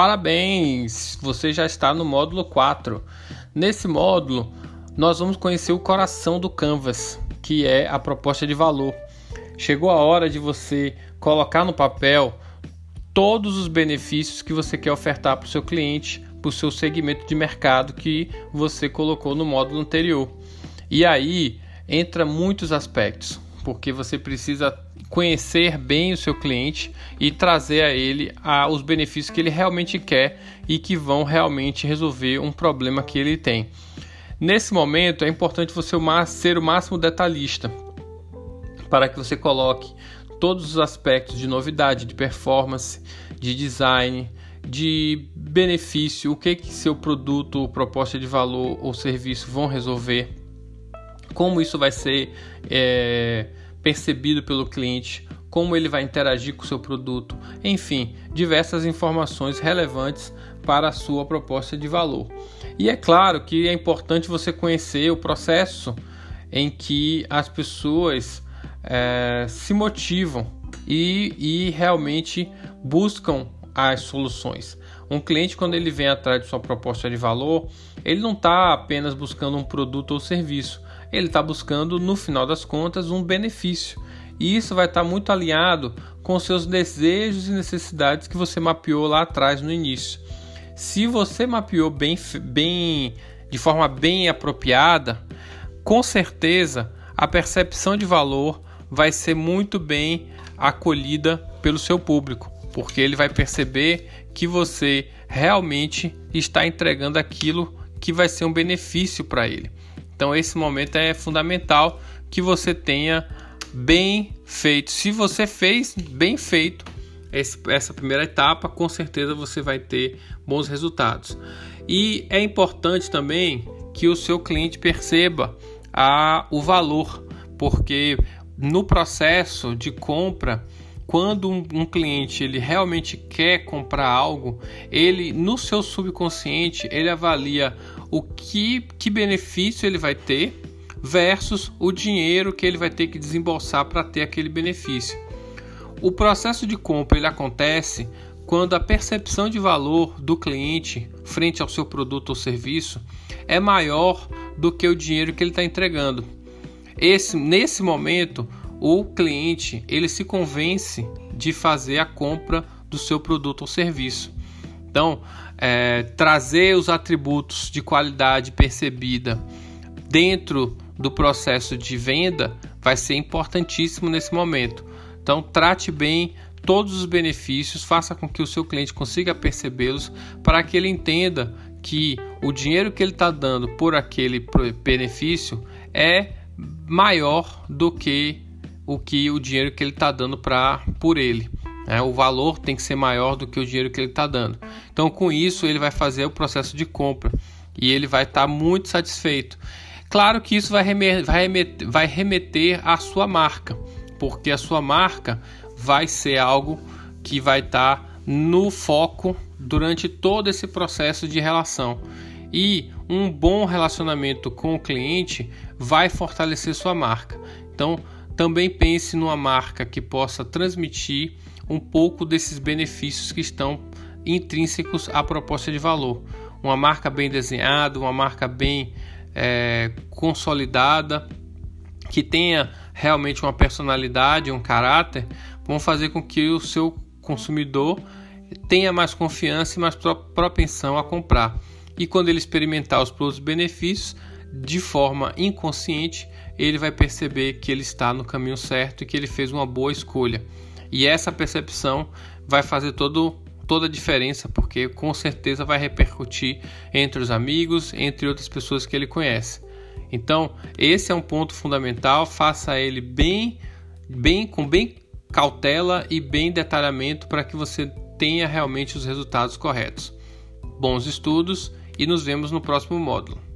Parabéns! Você já está no módulo 4. Nesse módulo, nós vamos conhecer o coração do Canvas, que é a proposta de valor. Chegou a hora de você colocar no papel todos os benefícios que você quer ofertar para o seu cliente, para o seu segmento de mercado que você colocou no módulo anterior. E aí entra muitos aspectos, porque você precisa conhecer bem o seu cliente e trazer a ele a, os benefícios que ele realmente quer e que vão realmente resolver um problema que ele tem. Nesse momento é importante você ser o máximo detalhista para que você coloque todos os aspectos de novidade, de performance, de design, de benefício, o que que seu produto, proposta de valor ou serviço vão resolver, como isso vai ser é, percebido pelo cliente, como ele vai interagir com o seu produto, enfim, diversas informações relevantes para a sua proposta de valor. E é claro que é importante você conhecer o processo em que as pessoas é, se motivam e, e realmente buscam as soluções. Um cliente, quando ele vem atrás de sua proposta de valor, ele não está apenas buscando um produto ou serviço, ele está buscando, no final das contas, um benefício. E isso vai estar tá muito alinhado com seus desejos e necessidades que você mapeou lá atrás no início. Se você mapeou bem, bem de forma bem apropriada, com certeza a percepção de valor vai ser muito bem acolhida pelo seu público, porque ele vai perceber que você realmente está entregando aquilo que vai ser um benefício para ele. Então esse momento é fundamental que você tenha bem feito. Se você fez bem feito essa primeira etapa, com certeza você vai ter bons resultados. E é importante também que o seu cliente perceba a, o valor, porque no processo de compra, quando um, cliente ele realmente quer comprar algo, ele no seu subconsciente ele avalia o que, que benefício ele vai ter versus o dinheiro que ele vai ter que desembolsar para ter aquele benefício. O processo de compra ele acontece quando a percepção de valor do cliente frente ao seu produto ou serviço é maior do que o dinheiro que ele está entregando. Esse, nesse momento, o cliente ele se convence de fazer a compra do seu produto ou serviço. Então, é, trazer os atributos de qualidade percebida dentro do processo de venda vai ser importantíssimo nesse momento. Então, trate bem todos os benefícios, faça com que o seu cliente consiga percebê-los para que ele entenda que o dinheiro que ele está dando por aquele benefício é maior do que o que o dinheiro que ele está dando para por ele. É, o valor tem que ser maior do que o dinheiro que ele está dando. Então, com isso, ele vai fazer o processo de compra e ele vai estar tá muito satisfeito. Claro que isso vai remeter, vai, remeter, vai remeter à sua marca, porque a sua marca vai ser algo que vai estar tá no foco durante todo esse processo de relação. E um bom relacionamento com o cliente vai fortalecer sua marca. Então, também pense numa marca que possa transmitir um pouco desses benefícios que estão intrínsecos à proposta de valor. Uma marca bem desenhada, uma marca bem é, consolidada, que tenha realmente uma personalidade, um caráter, vão fazer com que o seu consumidor tenha mais confiança e mais propensão a comprar. E quando ele experimentar os produtos benefícios, de forma inconsciente, ele vai perceber que ele está no caminho certo e que ele fez uma boa escolha. E essa percepção vai fazer todo, toda a diferença, porque com certeza vai repercutir entre os amigos, entre outras pessoas que ele conhece. Então, esse é um ponto fundamental, faça ele bem, bem com bem cautela e bem detalhamento para que você tenha realmente os resultados corretos. Bons estudos e nos vemos no próximo módulo.